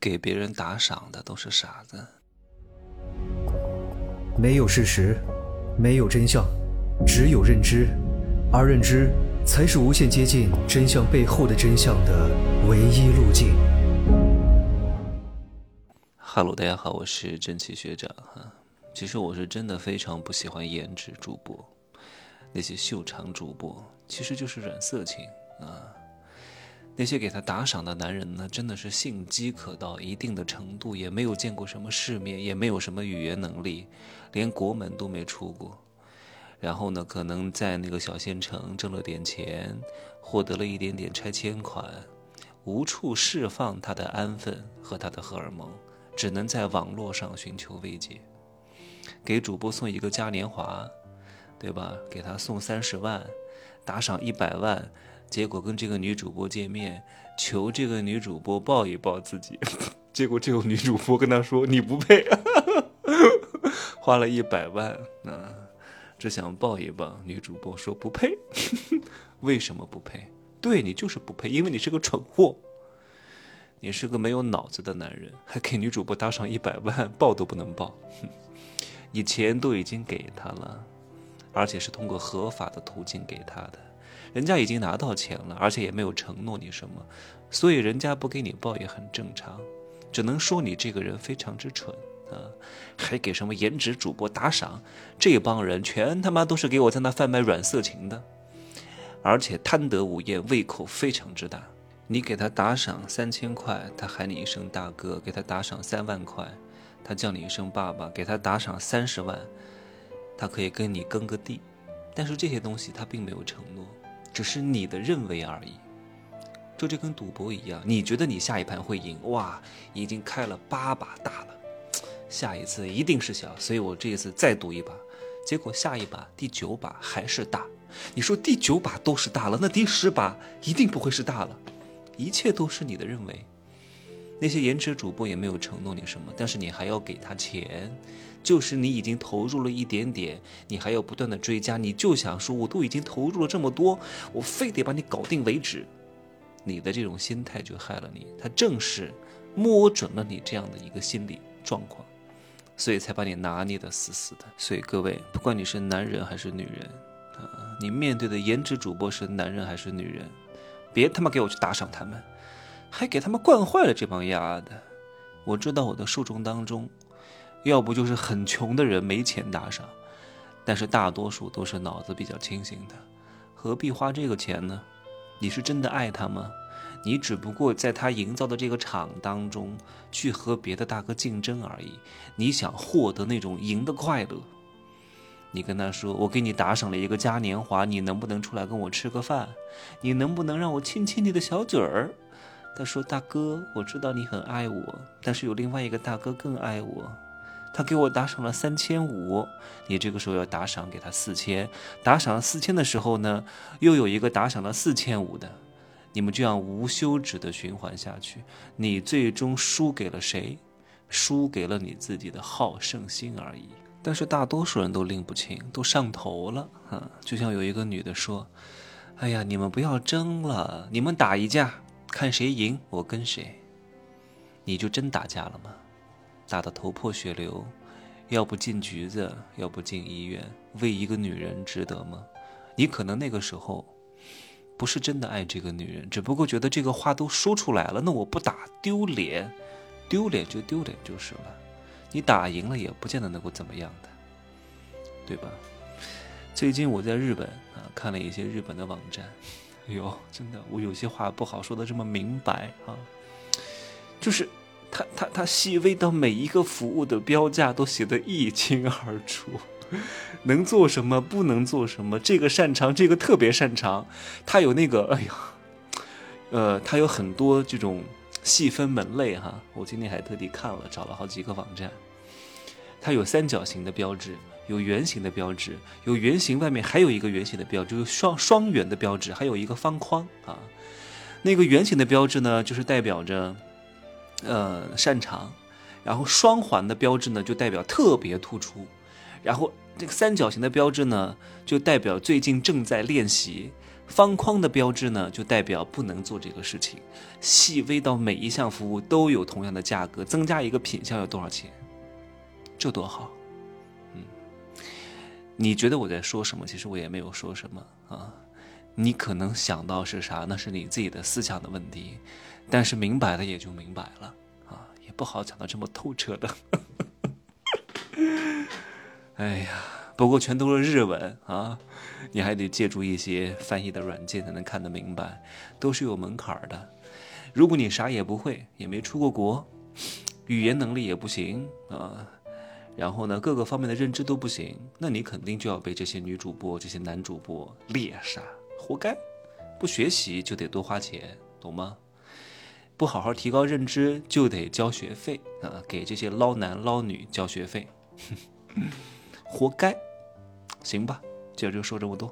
给别人打赏的都是傻子。没有事实，没有真相，只有认知，而认知才是无限接近真相背后的真相的唯一路径。哈喽，大家好，我是真奇学长哈。其实我是真的非常不喜欢颜值主播，那些秀场主播其实就是软色情啊。那些给他打赏的男人呢，真的是性饥渴到一定的程度，也没有见过什么世面，也没有什么语言能力，连国门都没出过。然后呢，可能在那个小县城挣了点钱，获得了一点点拆迁款，无处释放他的安分和他的荷尔蒙，只能在网络上寻求慰藉。给主播送一个嘉年华，对吧？给他送三十万，打赏一百万。结果跟这个女主播见面，求这个女主播抱一抱自己，结果这个女主播跟他说：“你不配。”花了一百万，啊，只想抱一抱。女主播说：“不配。”为什么不配？对你就是不配，因为你是个蠢货，你是个没有脑子的男人，还给女主播打赏一百万，抱都不能抱。你钱都已经给他了，而且是通过合法的途径给他的。人家已经拿到钱了，而且也没有承诺你什么，所以人家不给你报也很正常，只能说你这个人非常之蠢啊！还给什么颜值主播打赏？这帮人全他妈都是给我在那贩卖软色情的，而且贪得无厌，胃口非常之大。你给他打赏三千块，他喊你一声大哥；给他打赏三万块，他叫你一声爸爸；给他打赏三十万，他可以跟你耕个地。但是这些东西他并没有承诺。只是你的认为而已，这就跟赌博一样，你觉得你下一盘会赢，哇，已经开了八把大了，下一次一定是小，所以我这一次再赌一把，结果下一把第九把还是大，你说第九把都是大了，那第十把一定不会是大了，一切都是你的认为。那些颜值主播也没有承诺你什么，但是你还要给他钱。就是你已经投入了一点点，你还要不断的追加，你就想说，我都已经投入了这么多，我非得把你搞定为止。你的这种心态就害了你，他正是摸准了你这样的一个心理状况，所以才把你拿捏的死死的。所以各位，不管你是男人还是女人啊，你面对的颜值主播是男人还是女人，别他妈给我去打赏他们，还给他们惯坏了这帮丫的。我知道我的受众当中。要不就是很穷的人没钱打赏，但是大多数都是脑子比较清醒的，何必花这个钱呢？你是真的爱他吗？你只不过在他营造的这个场当中去和别的大哥竞争而已，你想获得那种赢的快乐。你跟他说：“我给你打赏了一个嘉年华，你能不能出来跟我吃个饭？你能不能让我亲亲你的小嘴儿？”他说：“大哥，我知道你很爱我，但是有另外一个大哥更爱我。”他给我打赏了三千五，你这个时候要打赏给他四千，打赏了四千的时候呢，又有一个打赏了四千五的，你们这样无休止的循环下去，你最终输给了谁？输给了你自己的好胜心而已。但是大多数人都拎不清，都上头了啊！就像有一个女的说：“哎呀，你们不要争了，你们打一架，看谁赢，我跟谁。”你就真打架了吗？打得头破血流，要不进局子，要不进医院，为一个女人值得吗？你可能那个时候不是真的爱这个女人，只不过觉得这个话都说出来了，那我不打丢脸，丢脸就丢脸就是了。你打赢了也不见得能够怎么样的，对吧？最近我在日本啊，看了一些日本的网站，哎呦，真的，我有些话不好说的这么明白啊，就是。他他他细微到每一个服务的标价都写得一清二楚，能做什么不能做什么，这个擅长这个特别擅长，他有那个哎呀，呃，他有很多这种细分门类哈。我今天还特地看了，找了好几个网站，它有三角形的标志，有圆形的标志，有圆形外面还有一个圆形的标志，双双圆的标志，还有一个方框啊。那个圆形的标志呢，就是代表着。呃，擅长，然后双环的标志呢，就代表特别突出，然后这个三角形的标志呢，就代表最近正在练习，方框的标志呢，就代表不能做这个事情。细微到每一项服务都有同样的价格，增加一个品项要多少钱？这多好！你觉得我在说什么？其实我也没有说什么啊。你可能想到是啥？那是你自己的思想的问题。但是明白了也就明白了啊，也不好讲的这么透彻的。哎呀，不过全都是日文啊。你还得借助一些翻译的软件才能看得明白，都是有门槛的。如果你啥也不会，也没出过国，语言能力也不行啊，然后呢，各个方面的认知都不行，那你肯定就要被这些女主播、这些男主播猎杀，活该！不学习就得多花钱，懂吗？不好好提高认知就得交学费啊，给这些捞男捞女交学费，活该！行吧。今儿就说这么多。